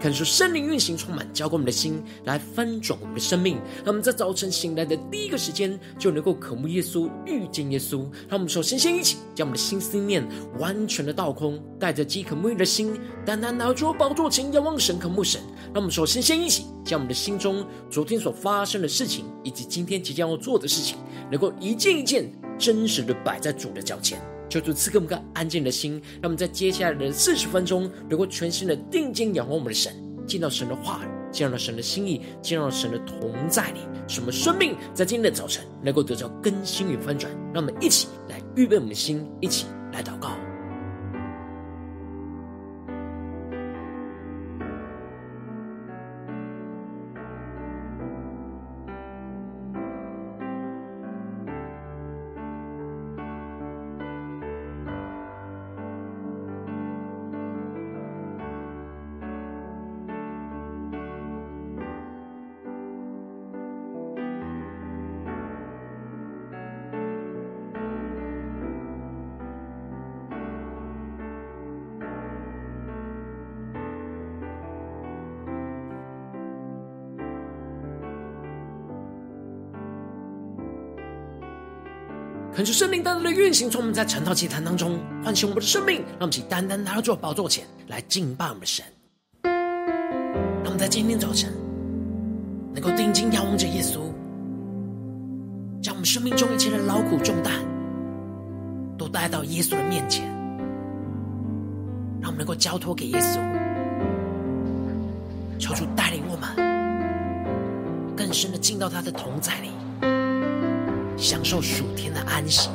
看出圣灵运行充满，浇灌我们的心，来翻转我们的生命。那我们在早晨醒来的第一个时间，就能够渴慕耶稣，遇见耶稣。让我们首先先一起将我们的心思念完全的倒空，带着饥渴沐浴的心，单单拿出宝座前仰望神，渴慕神。让我们首先先一起将我们的心中昨天所发生的事情，以及今天即将要做的事情，能够一件一件真实的摆在主的脚前。求主赐给我们个安静的心，让我们在接下来的四十分钟，能够全心的定睛仰望我们的神，见到神的话语，见到神的心意，见到神的同在里，使我们生命在今天的早晨能够得到更新与翻转。让我们一起来预备我们的心，一起来祷告。恳求圣灵单单的运行，从我们在晨祷祭坛当中唤醒我们的生命，让我们起单单来到主宝座前来敬拜我们的神。让我们在今天早晨能够定睛仰望着耶稣，将我们生命中一切的劳苦重担都带到耶稣的面前，让我们能够交托给耶稣，求主带领我们更深的进到他的同在里。享受暑天的安息，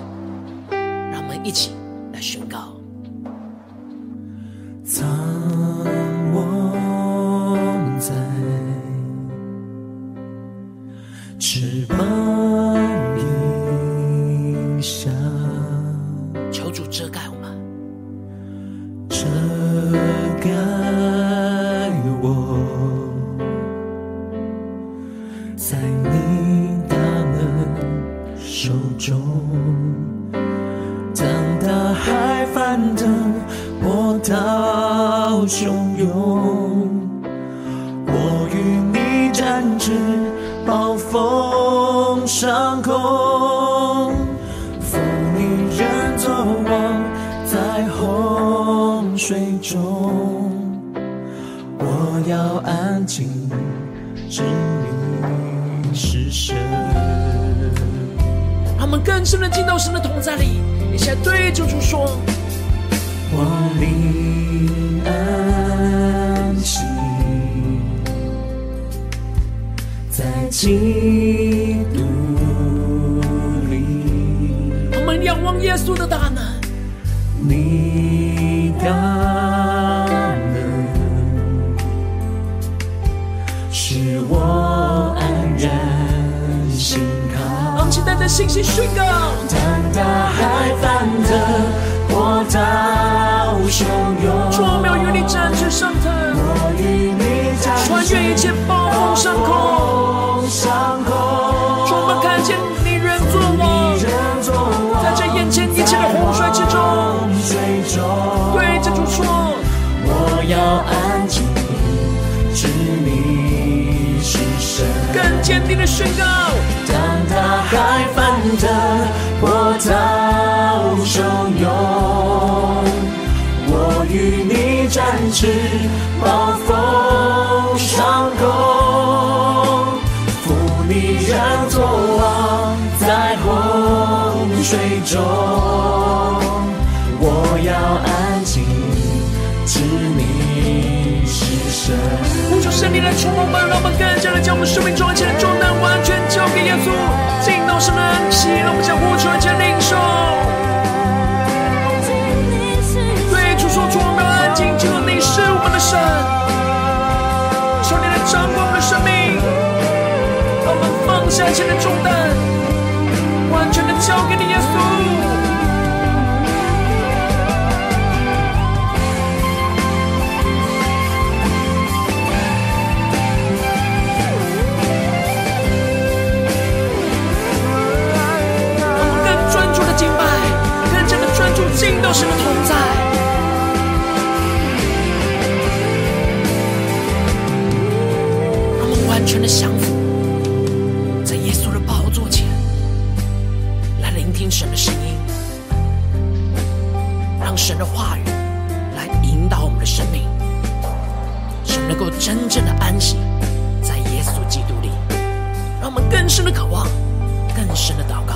让我们一起来宣告。更深的进到神的同在里，你现在对主主说：我灵安息，在今信心宣告，当大海翻腾，波涛汹涌，我要与你展翅上腾，我与你展翅，穿越一切暴风上空，水中，我要安静，知你是神。呼求圣灵来充满我们，让我们更加的将我们生命中一切的重担完全交给耶稣。进到神的安息，让我们将呼求来接领受。对主说，主我们安静，知道你是我们的神。求你来掌管我们的生命，让我们放下一切的重担，完全的交给你，神的同在，让我们完全的降服，在耶稣的宝座前来聆听神的声音，让神的话语来引导我们的生命，使能够真正的安息在耶稣基督里，让我们更深的渴望，更深的祷告。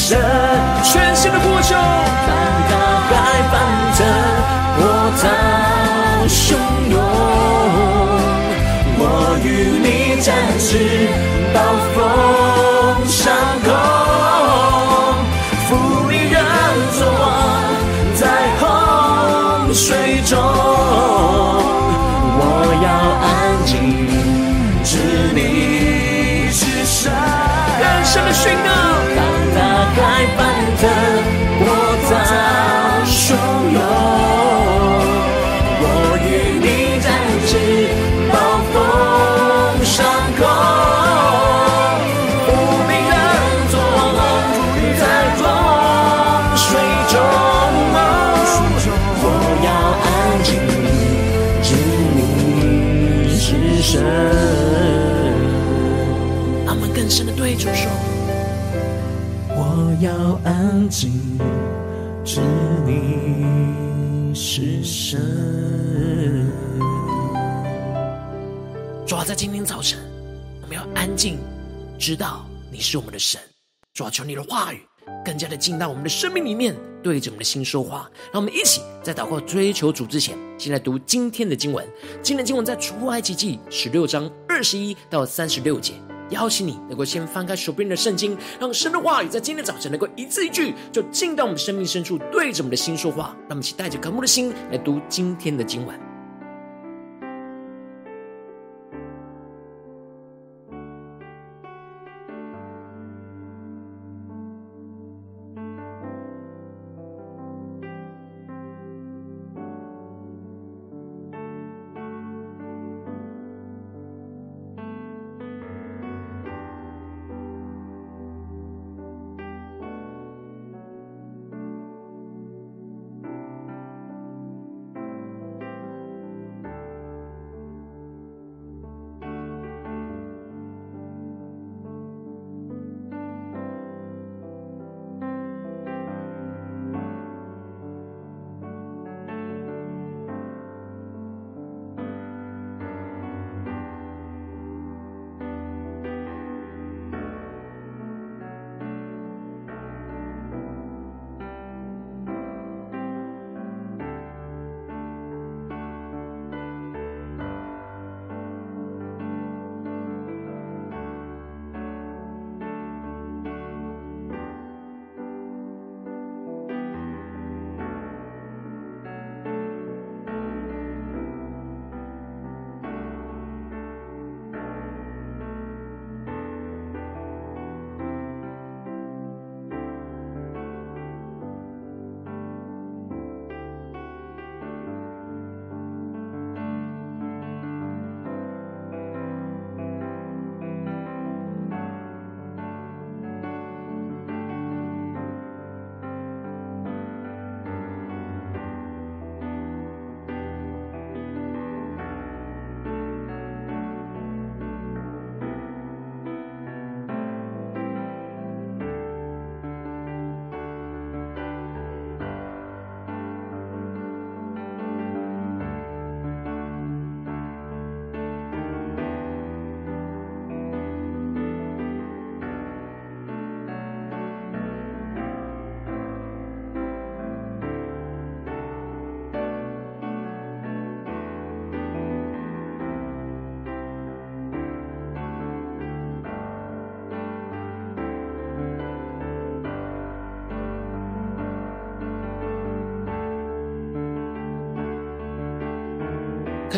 神。全新的呼求，知道你是我们的神。主啊，求你的话语更加的进到我们的生命里面，对着我们的心说话。让我们一起在祷告追求主之前，先来读今天的经文。今天的经文在出埃及记十六章二十一到三十六节。邀请你能够先翻开手边的圣经，让神的话语在今天早晨能够一字一句就进到我们生命深处，对着我们的心说话。让我们一起带着渴慕的心来读今天的经文。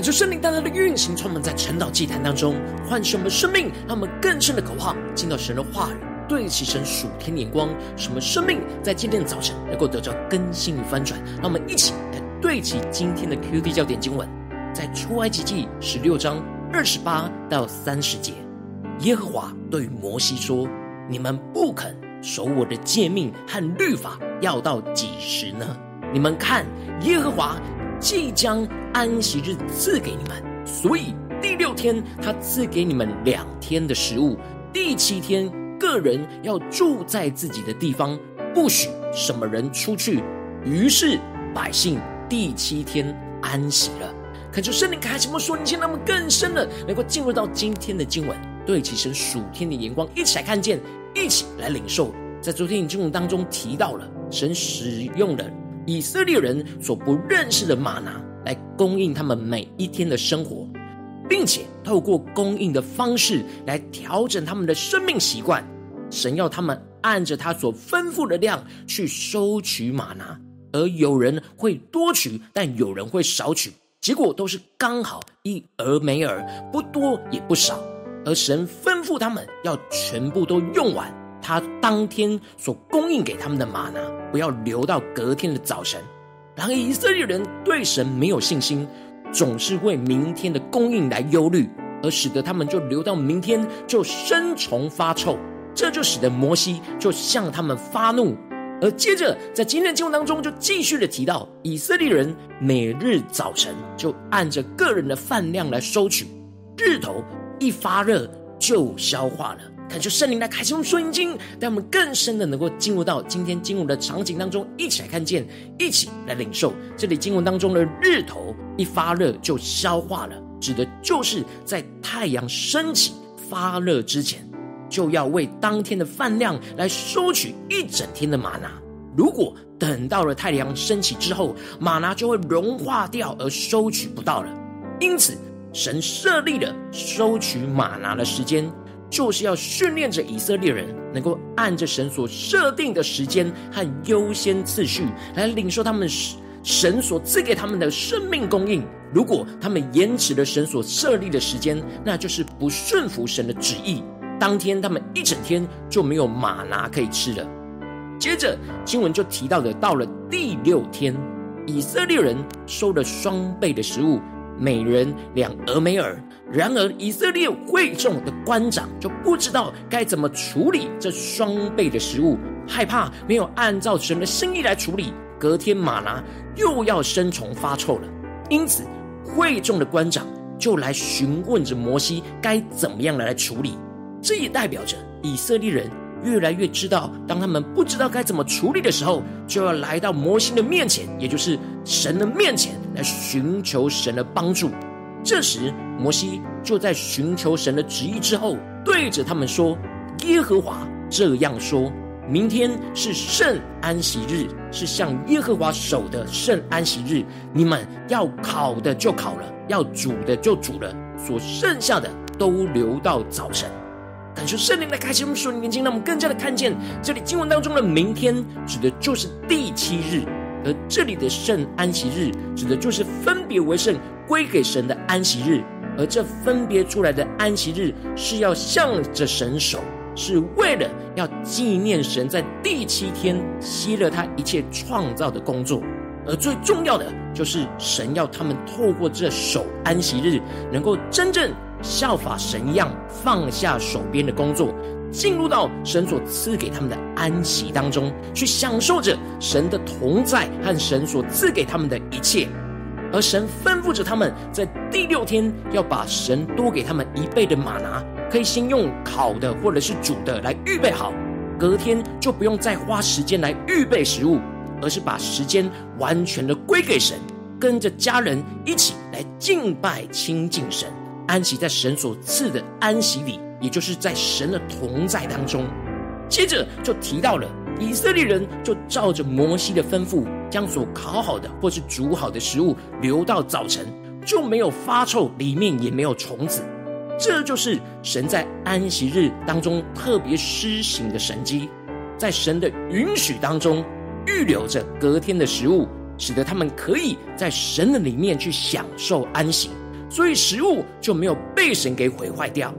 恳求圣灵带来的运行，充满在晨祷祭坛当中，唤醒我们生命，让我们更深的渴望进到神的话语，对齐神属天眼光，使我们生命在今天的早晨能够得到更新与翻转。让我们一起来对齐今天的 QD 焦点经文，在出埃及记十六章二十八到三十节，耶和华对摩西说：“你们不肯守我的诫命和律法，要到几时呢？你们看，耶和华。”即将安息日赐给你们，所以第六天他赐给你们两天的食物，第七天个人要住在自己的地方，不许什么人出去。于是百姓第七天安息了。恳求圣灵开启我们属灵心，让我们更深的能够进入到今天的经文，对齐神属天的眼光，一起来看见，一起来领受。在昨天的经文当中提到了神使用的。以色列人所不认识的玛拿，来供应他们每一天的生活，并且透过供应的方式来调整他们的生命习惯。神要他们按着他所吩咐的量去收取玛拿，而有人会多取，但有人会少取，结果都是刚好一俄梅尔，不多也不少。而神吩咐他们要全部都用完。他当天所供应给他们的吗哪，不要留到隔天的早晨。然而以色列人对神没有信心，总是为明天的供应来忧虑，而使得他们就留到明天就生虫发臭。这就使得摩西就向他们发怒。而接着在今天的经文当中，就继续的提到以色列人每日早晨就按着个人的饭量来收取，日头一发热就消化了。恳求圣灵来开启我们属灵经，让我们更深的能够进入到今天经文的场景当中，一起来看见，一起来领受。这里经文当中的日头一发热就消化了，指的就是在太阳升起发热之前，就要为当天的饭量来收取一整天的玛拿。如果等到了太阳升起之后，玛拿就会融化掉而收取不到了。因此，神设立了收取玛拿的时间。就是要训练着以色列人，能够按着神所设定的时间和优先次序来领受他们神所赐给他们的生命供应。如果他们延迟了神所设立的时间，那就是不顺服神的旨意。当天他们一整天就没有吗哪可以吃了。接着经文就提到的，到了第六天，以色列人收了双倍的食物，每人两俄梅尔。然而，以色列会众的官长就不知道该怎么处理这双倍的食物，害怕没有按照神的心意来处理，隔天吗哪又要生虫发臭了。因此，会众的官长就来询问着摩西该怎么样来处理。这也代表着以色列人越来越知道，当他们不知道该怎么处理的时候，就要来到摩西的面前，也就是神的面前来寻求神的帮助。这时，摩西就在寻求神的旨意之后，对着他们说：“耶和华这样说：明天是圣安息日，是向耶和华守的圣安息日。你们要烤的就烤了，要煮的就煮了，所剩下的都留到早晨。”感受圣灵的开启我们属灵眼睛，让我们更加的看见这里经文当中的“明天”指的就是第七日。而这里的圣安息日，指的就是分别为圣、归给神的安息日。而这分别出来的安息日，是要向着神守，是为了要纪念神在第七天歇了他一切创造的工作。而最重要的，就是神要他们透过这守安息日，能够真正效法神一样，放下手边的工作。进入到神所赐给他们的安息当中，去享受着神的同在和神所赐给他们的一切。而神吩咐着他们，在第六天要把神多给他们一倍的吗哪，可以先用烤的或者是煮的来预备好，隔天就不用再花时间来预备食物，而是把时间完全的归给神，跟着家人一起来敬拜亲近神，安息在神所赐的安息里。也就是在神的同在当中，接着就提到了以色列人就照着摩西的吩咐，将所烤好的或是煮好的食物留到早晨，就没有发臭，里面也没有虫子。这就是神在安息日当中特别施行的神迹，在神的允许当中预留着隔天的食物，使得他们可以在神的里面去享受安息。所以食物就没有被神给毁坏掉。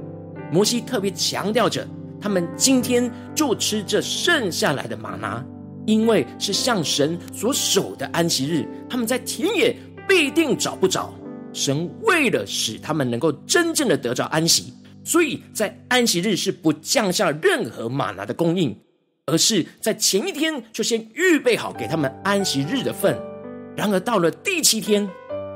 摩西特别强调着，他们今天就吃这剩下来的玛拿，因为是向神所守的安息日，他们在田野必定找不着。神为了使他们能够真正的得着安息，所以在安息日是不降下任何玛拿的供应，而是在前一天就先预备好给他们安息日的份。然而到了第七天，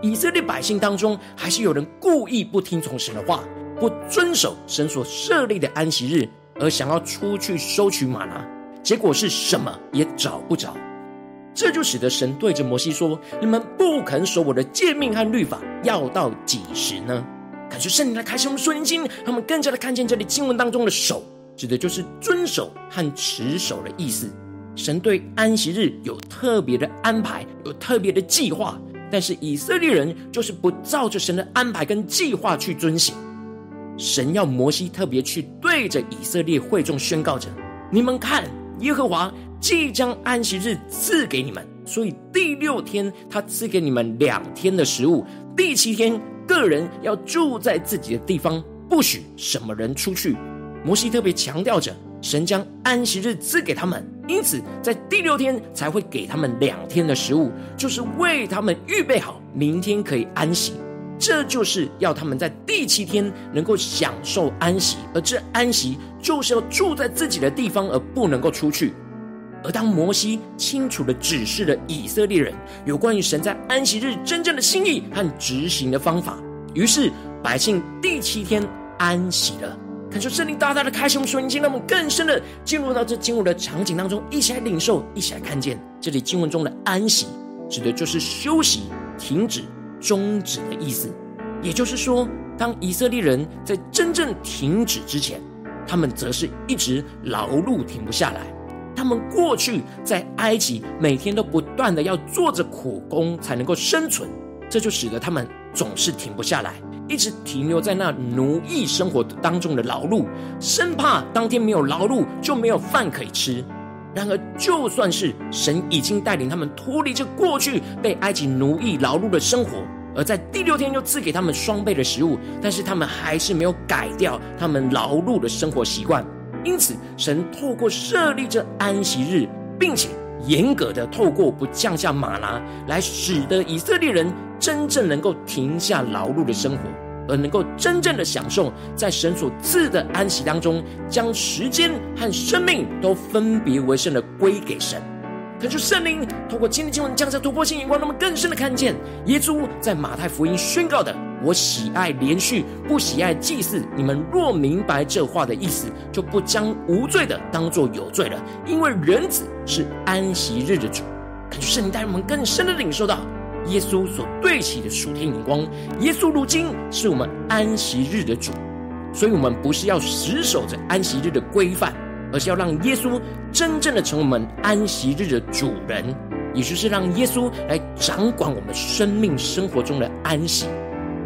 以色列百姓当中还是有人故意不听从神的话，不遵守神所设立的安息日。而想要出去收取玛拿，结果是什么也找不着，这就使得神对着摩西说：“你们不肯守我的诫命和律法，要到几时呢？”感谢圣灵来开启我们顺心，他们更加的看见这里经文当中的“守”，指的就是遵守和持守的意思。神对安息日有特别的安排，有特别的计划，但是以色列人就是不照着神的安排跟计划去遵行。神要摩西特别去对着以色列会众宣告着：“你们看，耶和华即将安息日赐给你们，所以第六天他赐给你们两天的食物，第七天个人要住在自己的地方，不许什么人出去。”摩西特别强调着，神将安息日赐给他们，因此在第六天才会给他们两天的食物，就是为他们预备好明天可以安息。这就是要他们在第七天能够享受安息，而这安息就是要住在自己的地方，而不能够出去。而当摩西清楚地指示了以色列人有关于神在安息日真正的心意和执行的方法，于是百姓第七天安息了。感受圣灵大大的开启我们属灵心，让我们更深的进入到这经文的场景当中，一起来领受，一起来看见这里经文中的安息，指的就是休息、停止。终止的意思，也就是说，当以色列人在真正停止之前，他们则是一直劳碌停不下来。他们过去在埃及每天都不断的要做着苦工才能够生存，这就使得他们总是停不下来，一直停留在那奴役生活当中的劳碌，生怕当天没有劳碌就没有饭可以吃。然而，就算是神已经带领他们脱离这过去被埃及奴役劳碌的生活，而在第六天又赐给他们双倍的食物，但是他们还是没有改掉他们劳碌的生活习惯。因此，神透过设立这安息日，并且严格的透过不降下吗哪，来使得以色列人真正能够停下劳碌的生活。而能够真正的享受在神所赐的安息当中，将时间和生命都分别为圣的归给神。恳求圣灵透过今天经文降下突破性眼光，让我们更深的看见耶稣在马太福音宣告的：“我喜爱连续，不喜爱祭祀。”你们若明白这话的意思，就不将无罪的当作有罪了，因为人子是安息日的主。恳求圣灵带我们更深的领受到。耶稣所对齐的属天眼光，耶稣如今是我们安息日的主，所以我们不是要死守着安息日的规范，而是要让耶稣真正的成为我们安息日的主人，也就是让耶稣来掌管我们生命生活中的安息。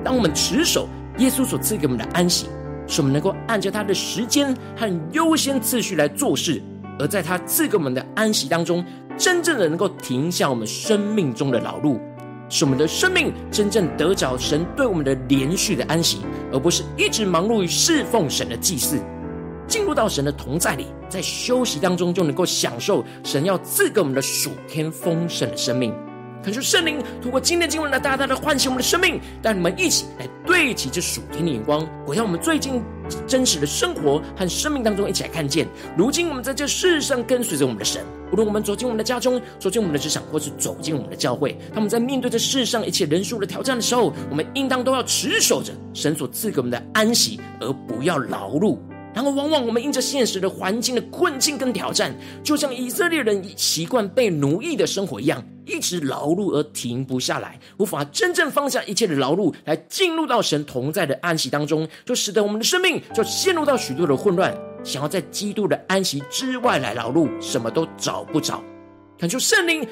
当我们持守耶稣所赐给我们的安息，使我们能够按照他的时间和优先次序来做事，而在他赐给我们的安息当中，真正的能够停下我们生命中的劳碌。使我们的生命真正得着神对我们的连续的安息，而不是一直忙碌于侍奉神的祭祀。进入到神的同在里，在休息当中就能够享受神要赐给我们的暑天丰盛的生命。恳求圣灵通过今天经文来大大的唤醒我们的生命，带你们一起来对齐这属天的眼光，回到我们最近真实的生活和生命当中，一起来看见。如今我们在这世上跟随着我们的神。无论我们走进我们的家中，走进我们的职场，或是走进我们的教会，他们在面对这世上一切人数的挑战的时候，我们应当都要持守着神所赐给我们的安息，而不要劳碌。然后，往往我们因着现实的环境的困境跟挑战，就像以色列人习惯被奴役的生活一样，一直劳碌而停不下来，无法真正放下一切的劳碌，来进入到神同在的安息当中，就使得我们的生命就陷入到许多的混乱。想要在基督的安息之外来劳碌，什么都找不着。恳求圣灵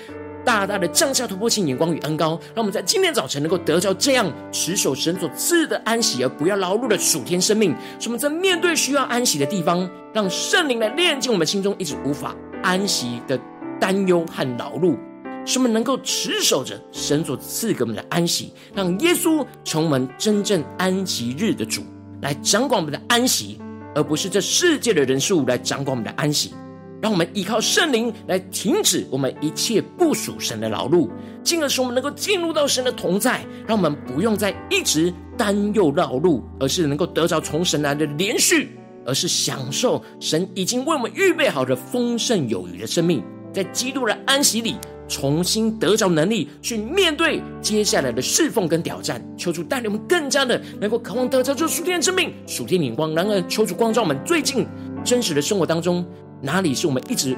大大的降下突破性眼光与恩膏，让我们在今天早晨能够得着这样持守神所赐的安息，而不要劳碌的属天生命。使我们在面对需要安息的地方，让圣灵来炼净我们心中一直无法安息的担忧和劳碌。使我们能够持守着神所赐给我们的安息，让耶稣成为我们真正安息日的主，来掌管我们的安息，而不是这世界的人数来掌管我们的安息。让我们依靠圣灵来停止我们一切不属神的劳碌，进而使我们能够进入到神的同在，让我们不用再一直担忧劳碌，而是能够得着从神来的连续，而是享受神已经为我们预备好的丰盛有余的生命，在基督的安息里重新得着能力去面对接下来的侍奉跟挑战。求主带领我们更加的能够渴望得着这属天的生命、属天的光。然而，求主光照我们最近真实的生活当中。哪里是我们一直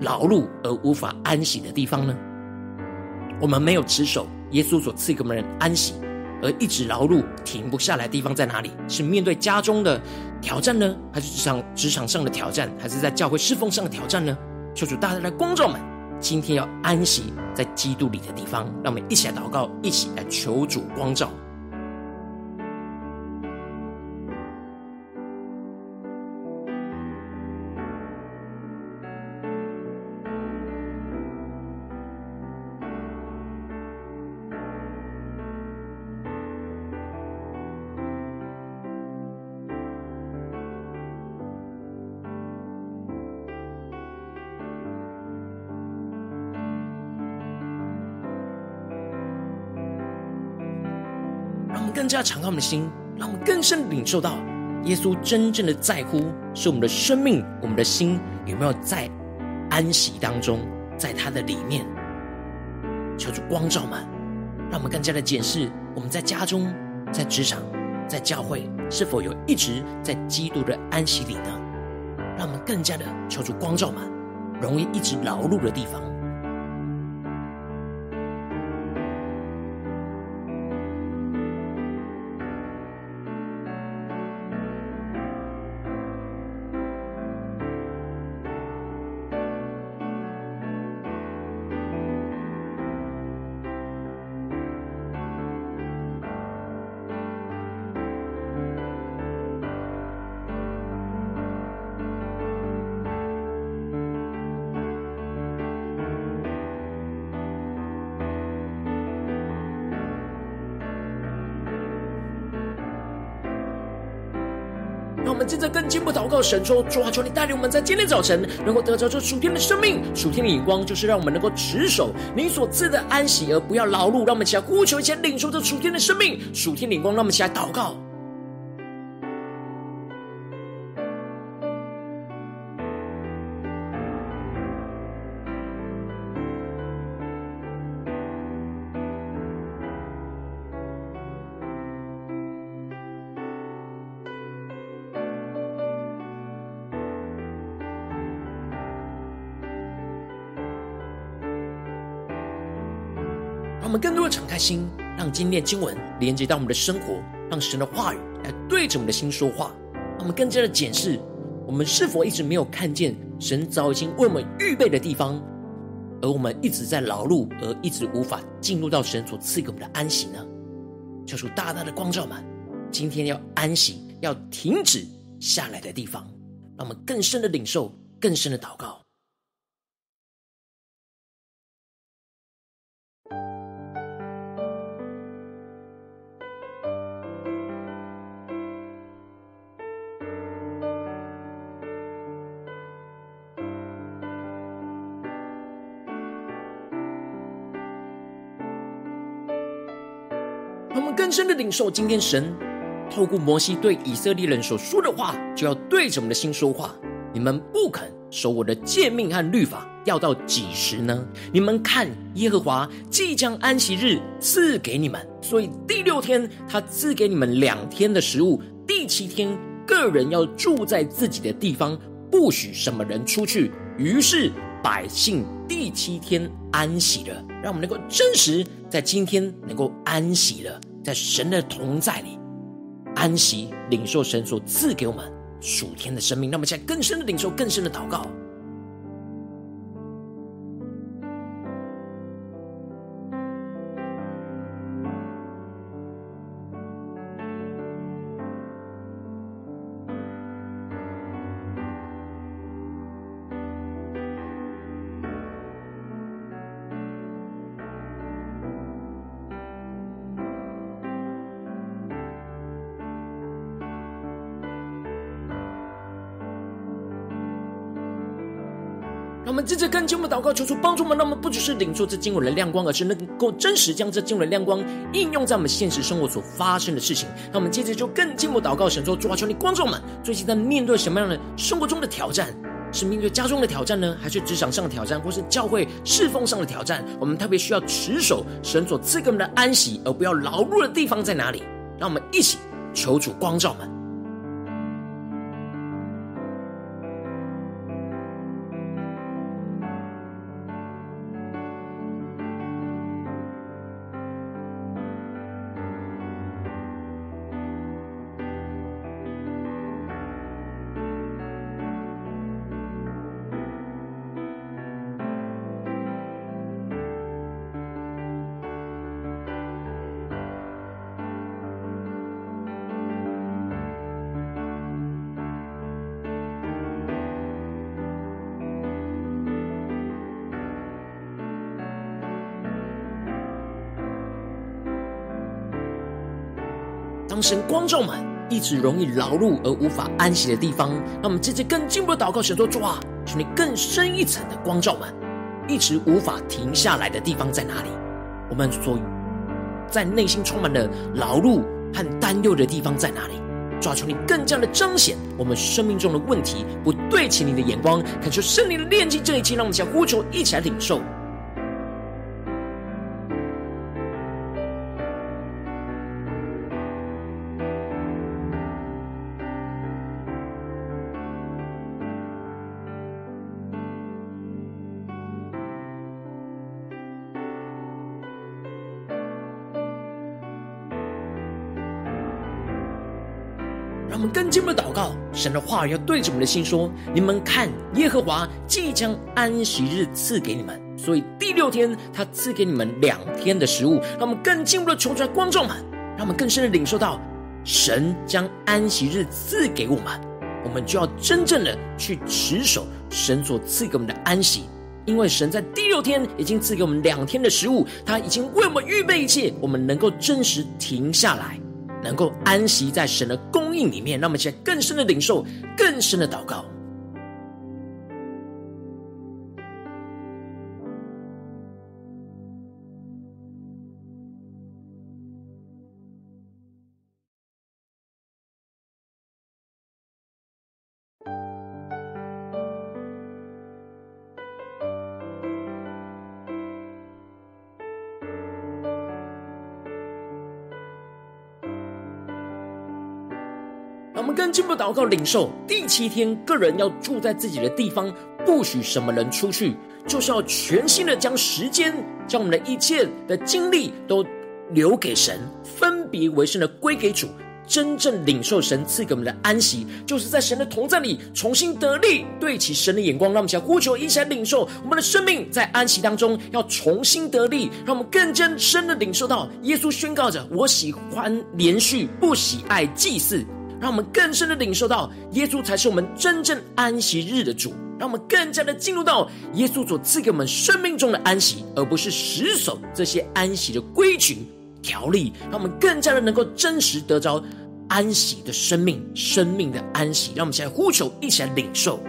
劳碌而无法安息的地方呢？我们没有持守耶稣所赐给我们的安息，而一直劳碌停不下来的地方在哪里？是面对家中的挑战呢，还是职场职场上的挑战，还是在教会侍奉上的挑战呢？求主大家的光照们，今天要安息在基督里的地方，让我们一起来祷告，一起来求主光照。更加敞开我们的心，让我们更深领受到耶稣真正的在乎，是我们的生命，我们的心有没有在安息当中，在他的里面。求主光照们，让我们更加的检视我们在家中、在职场、在教会，是否有一直在基督的安息里呢？让我们更加的求主光照们，容易一直劳碌的地方。告神说：主啊，求你带领我们在今天早晨能够得着这属天的生命、属天的眼光，就是让我们能够持守你所赐的安息，而不要劳碌。让我们起来呼求，一起来领受这属天的生命、属天的眼光。让我们起来祷告。开心，让今天经文连接到我们的生活，让神的话语来对着我们的心说话。让我们更加的检视，我们是否一直没有看见神早已经为我们预备的地方，而我们一直在劳碌，而一直无法进入到神所赐给我们的安息呢？求主大大的光照们，今天要安息，要停止下来的地方，让我们更深的领受，更深的祷告。深的领受，今天神透过摩西对以色列人所说的话，就要对着我们的心说话。你们不肯守我的诫命和律法，要到几时呢？你们看，耶和华即将安息日赐给你们，所以第六天他赐给你们两天的食物，第七天个人要住在自己的地方，不许什么人出去。于是百姓第七天安息了，让我们能够真实在今天能够安息了。在神的同在里安息，领受神所赐给我们属天的生命。那么，现在更深的领受，更深的祷告。更进一步祷告，求主帮助我们。让我们不只是领受这经文的亮光，而是能够真实将这经文的亮光应用在我们现实生活所发生的事情。让我们接着就更进一步祷告，神说：主啊，求你光照我们，最近在面对什么样的生活中的挑战？是面对家中的挑战呢，还是职场上的挑战，或是教会侍奉上的挑战？我们特别需要持守神所赐给我们的安息，而不要劳碌的地方在哪里？让我们一起求主光照们。神光照满，一直容易劳碌而无法安息的地方，让我们接着更进一步的祷告，神说：主啊，求你更深一层的光照满，一直无法停下来的地方在哪里？我们所在内心充满了劳碌和担忧的地方在哪里？抓住，你更加的彰显我们生命中的问题，不对齐你的眼光，恳求圣灵的炼净这一期，让我们想呼求，一起来领受。让我们更进一步祷告，神的话语要对着我们的心说：“你们看，耶和华即将安息日赐给你们，所以第六天他赐给你们两天的食物。”让我们更进一步的求出来，观众们，让我们更深的领受到神将安息日赐给我们，我们就要真正的去持守神所赐给我们的安息，因为神在第六天已经赐给我们两天的食物，他已经为我们预备一切，我们能够真实停下来。能够安息在神的供应里面，那么在更深的领受，更深的祷告。祷告领受，第七天，个人要住在自己的地方，不许什么人出去，就是要全心的将时间，将我们的一切的精力都留给神，分别为圣的归给主，真正领受神赐给我们的安息，就是在神的同在里重新得力，对齐神的眼光，让我们想呼求，一起来领受我们的生命在安息当中要重新得力，让我们更真深的领受到耶稣宣告着：“我喜欢连续，不喜爱祭祀。”让我们更深的领受到，耶稣才是我们真正安息日的主。让我们更加的进入到耶稣所赐给我们生命中的安息，而不是死守这些安息的规矩条例。让我们更加的能够真实得着安息的生命，生命的安息。让我们现在呼求，一起来领受。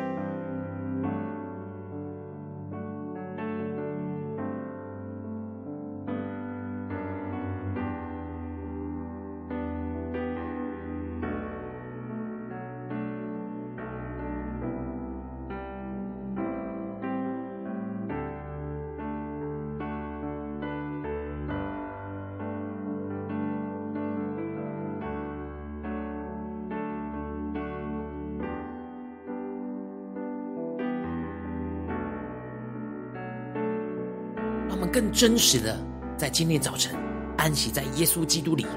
真实的，在今天早晨安息在耶稣基督里，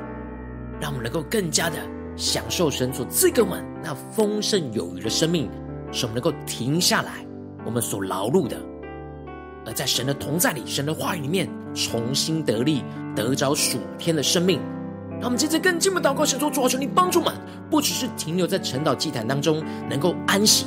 让我们能够更加的享受神所赐给我们那丰盛有余的生命，使我们能够停下来我们所劳碌的，而在神的同在里、神的话语里面重新得力，得着属天的生命。让我们接着更进一步祷告，神说：主啊，求你帮助我们，不只是停留在晨祷祭坛当中，能够安息。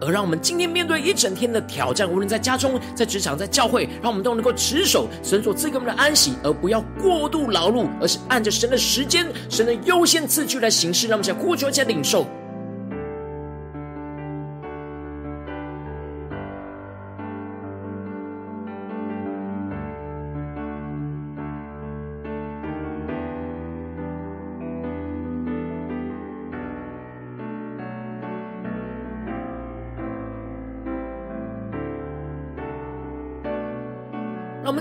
而让我们今天面对一整天的挑战，无论在家中、在职场、在教会，让我们都能够持守神所赐给我们的安息，而不要过度劳碌，而是按着神的时间、神的优先次序来行事。让我们想呼求，且领受。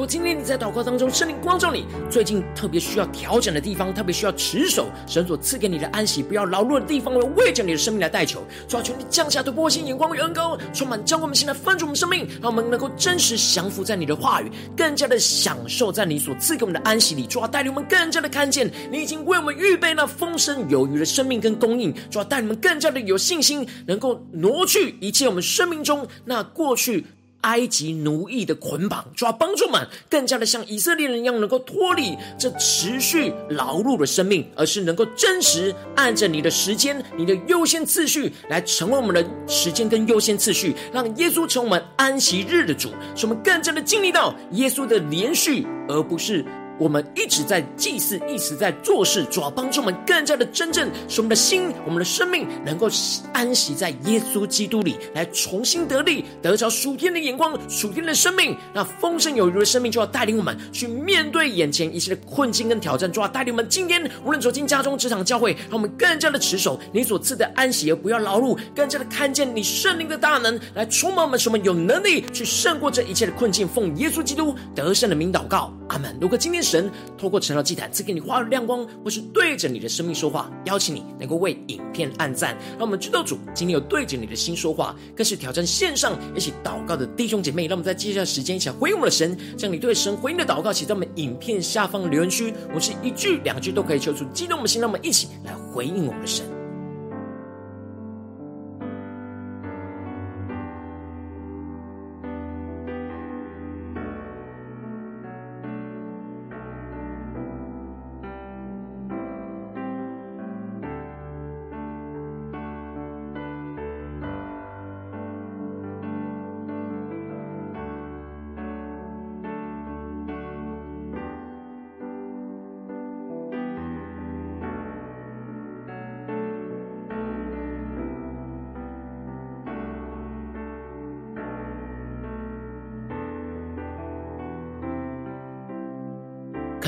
如果今天你在祷告当中，圣灵光照你，最近特别需要调整的地方，特别需要持守神所赐给你的安息，不要劳碌的地方，我为着你的生命来代求，主啊，求你降下突破性眼光与恩膏，充满将我们现在翻转我们生命，让我们能够真实降服在你的话语，更加的享受在你所赐给我们的安息里。主啊，带领我们更加的看见你已经为我们预备那丰盛有余的生命跟供应。主啊，带领我们更加的有信心，能够挪去一切我们生命中那过去。埃及奴役的捆绑，主要帮助们更加的像以色列人一样，能够脱离这持续劳碌的生命，而是能够真实按着你的时间、你的优先次序来成为我们的时间跟优先次序，让耶稣成为我们安息日的主，使我们更加的经历到耶稣的连续，而不是。我们一直在祭祀，一直在做事，主要帮助我们更加的真正，使我们的心、我们的生命能够安息在耶稣基督里，来重新得力，得着属天的眼光、属天的生命。那丰盛有余的生命就要带领我们去面对眼前一切的困境跟挑战，主要带领我们今天无论走进家中、职场、教会，让我们更加的持守你所赐的安息，而不要劳碌，更加的看见你圣灵的大能来充满我们，使我们有能力去胜过这一切的困境。奉耶稣基督得胜的名祷告，阿门。如果今天神透过成了祭坛赐给你花的亮光，或是对着你的生命说话，邀请你能够为影片按赞，让我们知道主今天有对着你的心说话，更是挑战线上一起祷告的弟兄姐妹。让我们在接下来时间一起来回应我们的神，将你对神回应的祷告写在我们影片下方留言区，我是一句两句都可以求出激动我们的心，让我们一起来回应我们的神。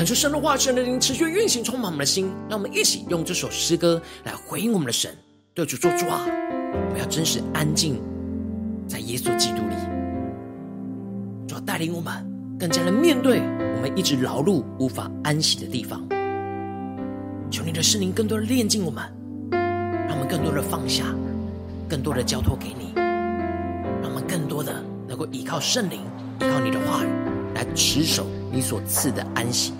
感受神的话语，神的灵持续运行，充满我们的心。让我们一起用这首诗歌来回应我们的神，对主说主啊，我们要真实安静在耶稣基督里，主要带领我们更加的面对我们一直劳碌无法安息的地方。求你的圣灵更多的炼净我们，让我们更多的放下，更多的交托给你，让我们更多的能够依靠圣灵，依靠你的话语来持守你所赐的安息。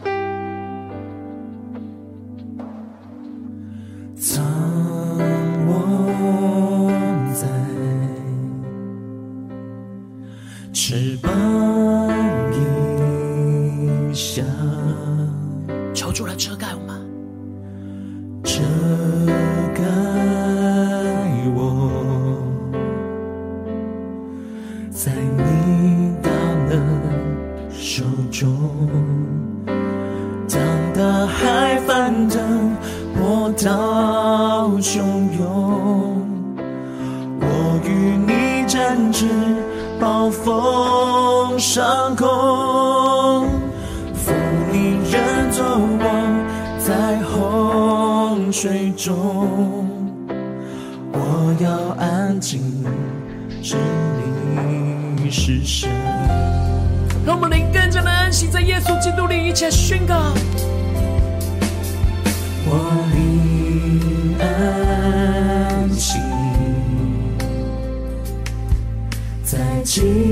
基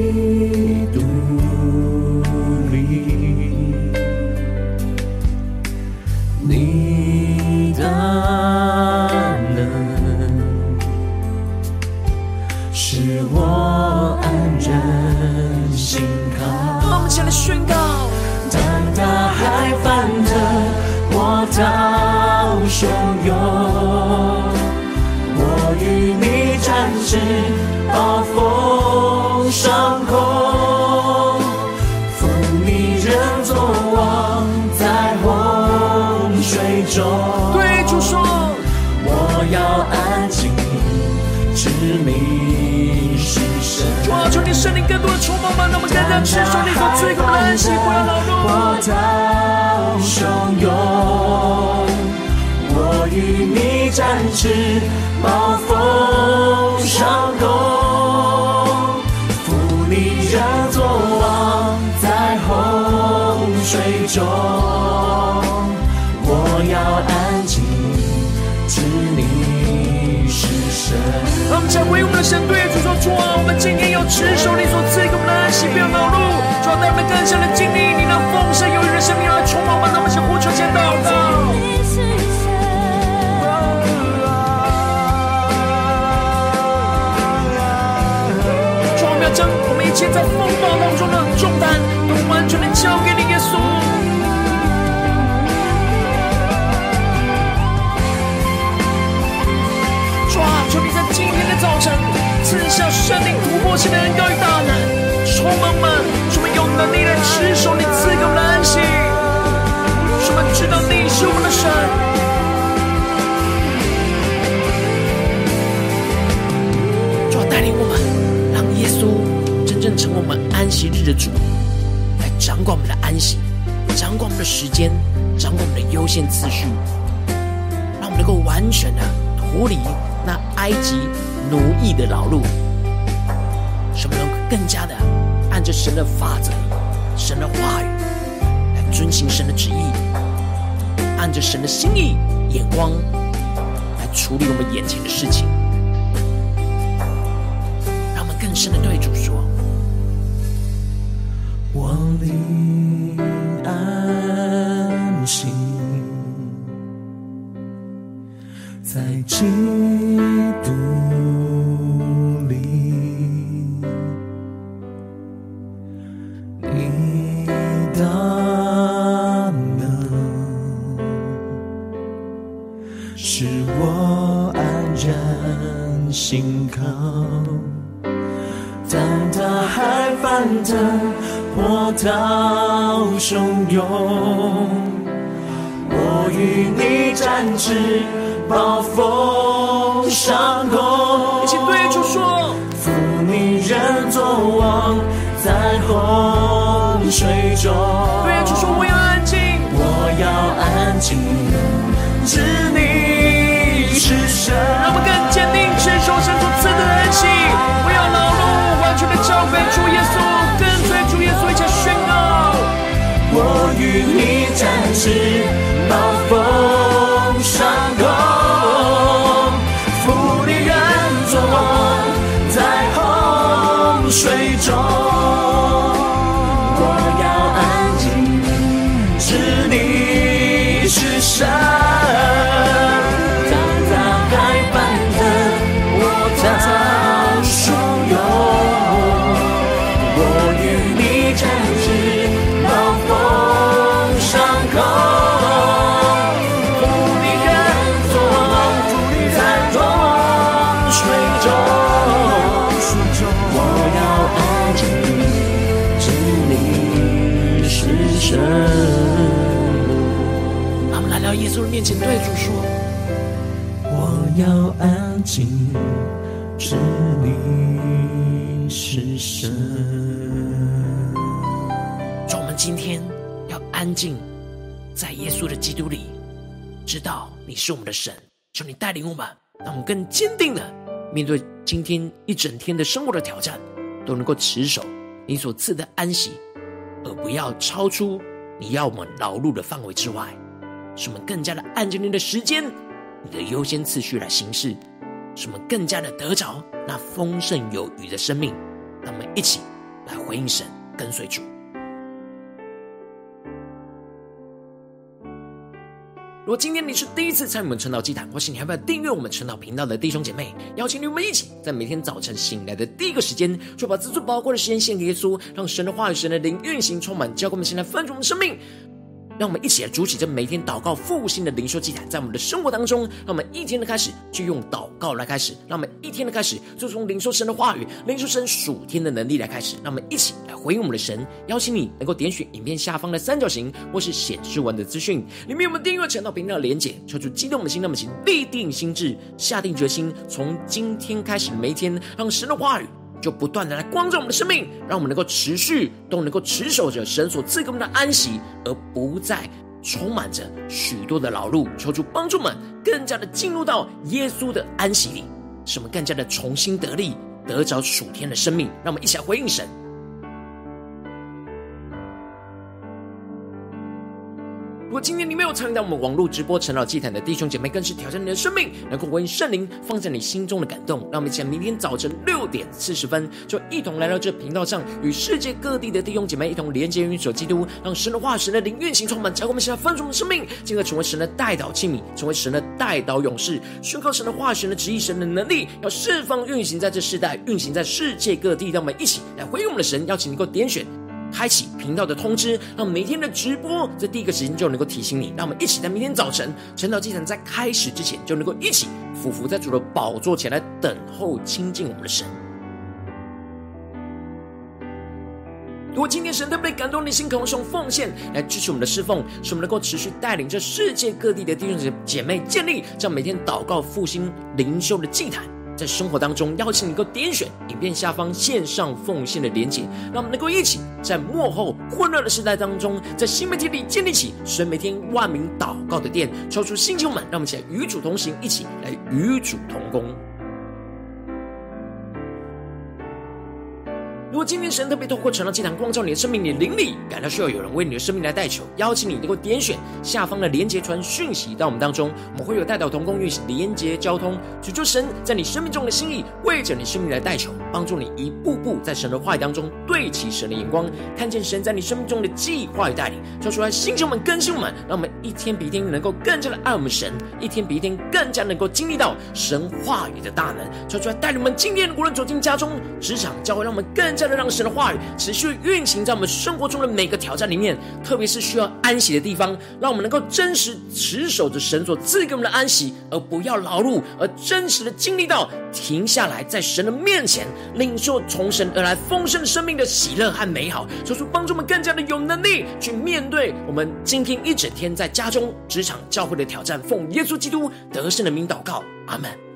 一切在风暴当中的重担，都完全的交给你，耶稣。主啊，求你在今天的早晨赐下生命突破性的恩膏我们安息日的主，来掌管我们的安息，掌管我们的时间，掌管我们的优先次序，让我们能够完全的脱离。那埃及奴役的劳碌，使我们能够更加的按着神的法则、神的话语来遵行神的旨意，按着神的心意、眼光来处理我们眼前的事情，让我们更深的对主说：“我灵安息。”在基督里，你的能使我安然心靠。当大海翻腾，波涛汹涌，我与你展翅。暴风上空，一起对主说：父你人作王在洪水中。对主说：我要安静，我要安静，稣的面前，对主说：“我要安静，知你是神。”主，我们今天要安静，在耶稣的基督里，知道你是我们的神。求你带领我们，让我们更坚定的面对今天一整天的生活的挑战，都能够持守你所赐的安息。而不要超出你要我们劳碌的范围之外，使我们更加的按着你的时间、你的优先次序来行事，使我们更加的得着那丰盛有余的生命。让我们一起来回应神，跟随主。如果今天你是第一次参与我们晨祷祭坛，或是你还没有订阅我们晨祷频道的弟兄姐妹，邀请你们一起在每天早晨醒来的第一个时间，就把自最宝贵的时间献给耶稣，让神的话语、神的灵运行充满，交给我们现在丰盛的生命。让我们一起来筑起这每天祷告复兴的灵修祭坛，在我们的生活当中，让我们一天的开始就用祷告来开始，让我们一天的开始就从领受神的话语、领受神属天的能力来开始。让我们一起来回应我们的神。邀请你能够点选影片下方的三角形，或是显示文的资讯，里面有我们订阅频道频道的连结，求主激动的心，让我们请立定心志，下定决心，从今天开始每一天，让神的话语。就不断的来光照我们的生命，让我们能够持续都能够持守着神所赐给我们的安息，而不再充满着许多的劳碌。求主帮助们更加的进入到耶稣的安息里，使我们更加的重新得力，得着属天的生命。让我们一起来回应神。如果今天你没有参与到我们网络直播陈老祭坛的弟兄姐妹，更是挑战你的生命，能够回应圣灵放在你心中的感动。让我们一起来，明天早晨六点四十分，就一同来到这频道上，与世界各地的弟兄姐妹一同连接、运手基督，让神的话、神的灵运行充满，教会我们现在丰盛的生命，进而成为神的代祷器皿，成为神的代祷勇士，宣告神的话、神的旨意、神的能力，要释放运行在这世代，运行在世界各地。让我们一起来回应我们的神，邀请你能够点选。开启频道的通知，让每天的直播在第一个时间就能够提醒你。让我们一起在明天早晨晨祷祭坛在开始之前，就能够一起匍伏在主的宝座前来等候亲近我们的神。如果今天神特别感动你心，渴望用奉献来支持我们的侍奉，使我们能够持续带领着世界各地的弟兄姐妹建立这样每天祷告复兴灵修的祭坛。在生活当中，邀请你够点选影片下方线上奉献的连结，让我们能够一起在幕后混乱的时代当中，在新媒体里建立起神每天万名祷告的殿，抽出星球们，让我们一起来与主同行，一起来与主同工。果今天神特别透过成了祭坛光照你的生命，你的灵里感到需要有人为你的生命来代求，邀请你能够点选下方的连结传讯息到我们当中，我们会有代表同工运行连结交通，求求神在你生命中的心意，为着你生命来代求，帮助你一步步在神的话语当中对齐神的眼光，看见神在你生命中的计划与带领，说出来星球们更新我们，让我们一天比一天能够更加的爱我们神，一天比一天更加能够经历到神话语的大能，说出来带领我们今天无论走进家中、职场、教会，让我们更加。让神的话语持续运行在我们生活中的每个挑战里面，特别是需要安息的地方，让我们能够真实持守着神所赐给我们的安息，而不要劳碌，而真实的经历到停下来，在神的面前领受从神而来丰盛生命的喜乐和美好，求主帮助我们更加的有能力去面对我们今天一整天在家中、职场、教会的挑战。奉耶稣基督得胜的名祷告，阿门。